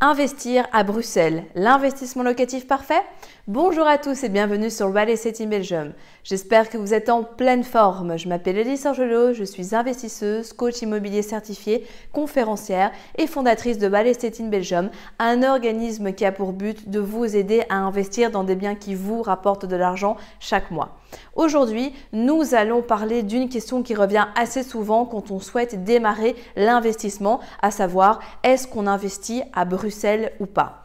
Investir à Bruxelles, l'investissement locatif parfait Bonjour à tous et bienvenue sur Real Estate in Belgium. J'espère que vous êtes en pleine forme. Je m'appelle Elise Argelot, je suis investisseuse, coach immobilier certifié, conférencière et fondatrice de Real Estate Belgium, un organisme qui a pour but de vous aider à investir dans des biens qui vous rapportent de l'argent chaque mois. Aujourd'hui, nous allons parler d'une question qui revient assez souvent quand on souhaite démarrer l'investissement, à savoir est-ce qu'on investit à Bruxelles ou pas?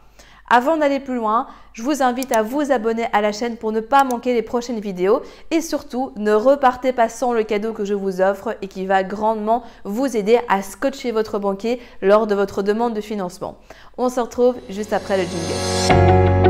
Avant d'aller plus loin, je vous invite à vous abonner à la chaîne pour ne pas manquer les prochaines vidéos et surtout ne repartez pas sans le cadeau que je vous offre et qui va grandement vous aider à scotcher votre banquier lors de votre demande de financement. On se retrouve juste après le jingle.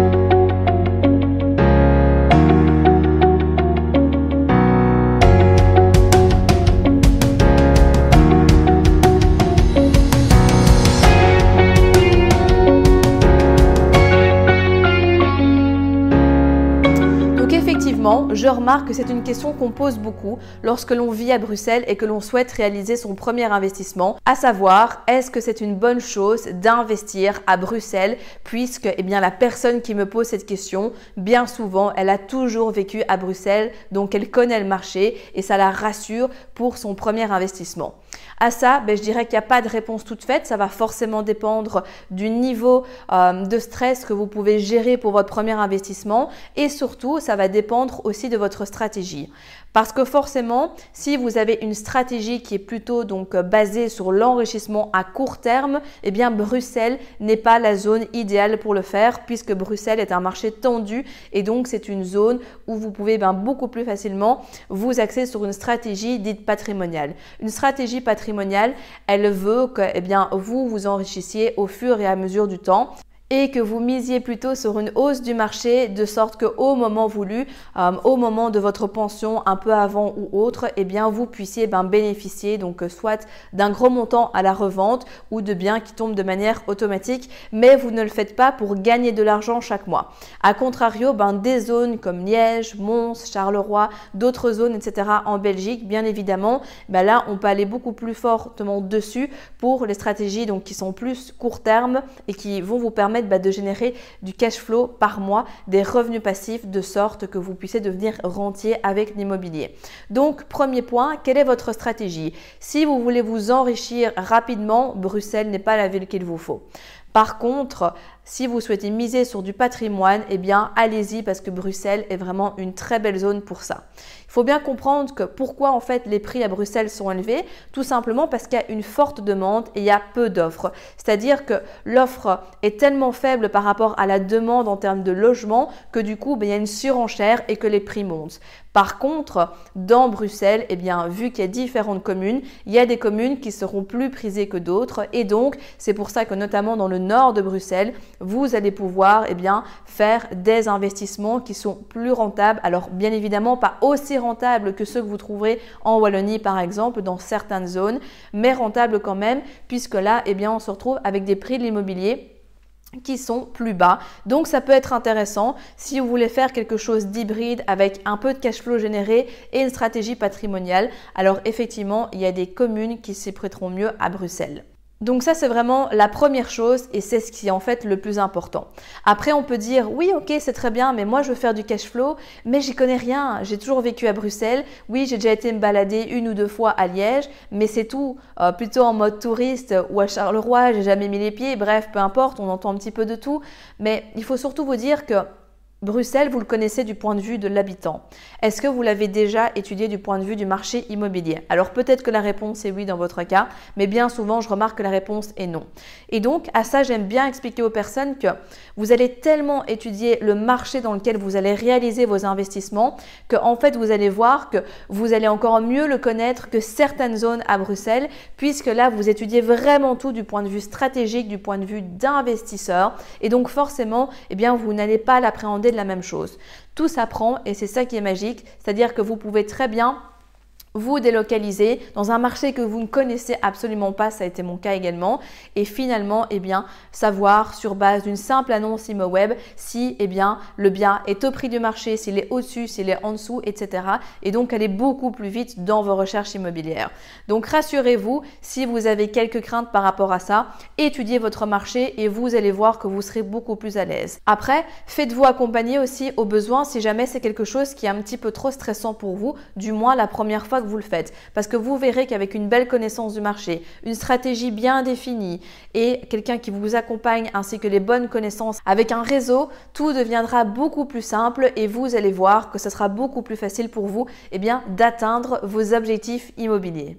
Je remarque que c'est une question qu'on pose beaucoup lorsque l'on vit à Bruxelles et que l'on souhaite réaliser son premier investissement, à savoir est-ce que c'est une bonne chose d'investir à Bruxelles puisque eh bien, la personne qui me pose cette question, bien souvent, elle a toujours vécu à Bruxelles, donc elle connaît le marché et ça la rassure pour son premier investissement. À ça, ben, je dirais qu'il n'y a pas de réponse toute faite. Ça va forcément dépendre du niveau euh, de stress que vous pouvez gérer pour votre premier investissement et surtout, ça va dépendre aussi de votre stratégie. Parce que forcément, si vous avez une stratégie qui est plutôt donc euh, basée sur l'enrichissement à court terme, eh bien Bruxelles n'est pas la zone idéale pour le faire puisque Bruxelles est un marché tendu et donc c'est une zone où vous pouvez ben, beaucoup plus facilement vous axer sur une stratégie dite patrimoniale. Une stratégie patrimoniale, elle veut que eh bien vous vous enrichissiez au fur et à mesure du temps que vous misiez plutôt sur une hausse du marché de sorte que au moment voulu, euh, au moment de votre pension, un peu avant ou autre, eh bien vous puissiez ben, bénéficier donc euh, soit d'un gros montant à la revente ou de biens qui tombent de manière automatique, mais vous ne le faites pas pour gagner de l'argent chaque mois. A contrario, ben, des zones comme Liège, Mons, Charleroi, d'autres zones, etc. en Belgique, bien évidemment, ben là on peut aller beaucoup plus fortement dessus pour les stratégies donc qui sont plus court terme et qui vont vous permettre bah, de générer du cash flow par mois, des revenus passifs de sorte que vous puissiez devenir rentier avec l'immobilier. Donc, premier point, quelle est votre stratégie? Si vous voulez vous enrichir rapidement, Bruxelles n'est pas la ville qu'il vous faut. Par contre, si vous souhaitez miser sur du patrimoine, eh bien, allez-y parce que Bruxelles est vraiment une très belle zone pour ça. Il faut bien comprendre que pourquoi en fait les prix à Bruxelles sont élevés, tout simplement parce qu'il y a une forte demande et il y a peu d'offres. C'est-à-dire que l'offre est tellement faible par rapport à la demande en termes de logement que du coup, ben, il y a une surenchère et que les prix montent. Par contre, dans Bruxelles, eh bien, vu qu'il y a différentes communes, il y a des communes qui seront plus prisées que d'autres et donc c'est pour ça que notamment dans le nord de Bruxelles, vous allez pouvoir eh faire des investissements qui sont plus rentables. Alors bien évidemment pas aussi rentables que ceux que vous trouverez en Wallonie par exemple dans certaines zones, mais rentables quand même puisque là eh bien, on se retrouve avec des prix de l'immobilier qui sont plus bas. Donc ça peut être intéressant si vous voulez faire quelque chose d'hybride avec un peu de cash flow généré et une stratégie patrimoniale. Alors effectivement, il y a des communes qui s'y prêteront mieux à Bruxelles. Donc ça, c'est vraiment la première chose et c'est ce qui est en fait le plus important. Après, on peut dire, oui, ok, c'est très bien, mais moi, je veux faire du cash flow, mais j'y connais rien. J'ai toujours vécu à Bruxelles. Oui, j'ai déjà été me balader une ou deux fois à Liège, mais c'est tout. Euh, plutôt en mode touriste ou à Charleroi, j'ai jamais mis les pieds. Bref, peu importe, on entend un petit peu de tout. Mais il faut surtout vous dire que Bruxelles, vous le connaissez du point de vue de l'habitant. Est-ce que vous l'avez déjà étudié du point de vue du marché immobilier? Alors peut-être que la réponse est oui dans votre cas, mais bien souvent je remarque que la réponse est non. Et donc à ça j'aime bien expliquer aux personnes que vous allez tellement étudier le marché dans lequel vous allez réaliser vos investissements que en fait vous allez voir que vous allez encore mieux le connaître que certaines zones à Bruxelles puisque là vous étudiez vraiment tout du point de vue stratégique, du point de vue d'investisseur et donc forcément eh bien vous n'allez pas l'appréhender la même chose. Tout s'apprend et c'est ça qui est magique, c'est-à-dire que vous pouvez très bien vous délocaliser dans un marché que vous ne connaissez absolument pas, ça a été mon cas également, et finalement, eh bien, savoir sur base d'une simple annonce ImoWeb si, eh bien, le bien est au prix du marché, s'il est au-dessus, s'il est en dessous, etc. Et donc aller beaucoup plus vite dans vos recherches immobilières. Donc rassurez-vous, si vous avez quelques craintes par rapport à ça, étudiez votre marché et vous allez voir que vous serez beaucoup plus à l'aise. Après, faites-vous accompagner aussi au besoin si jamais c'est quelque chose qui est un petit peu trop stressant pour vous, du moins la première fois vous le faites. Parce que vous verrez qu'avec une belle connaissance du marché, une stratégie bien définie et quelqu'un qui vous accompagne ainsi que les bonnes connaissances avec un réseau, tout deviendra beaucoup plus simple et vous allez voir que ce sera beaucoup plus facile pour vous eh d'atteindre vos objectifs immobiliers.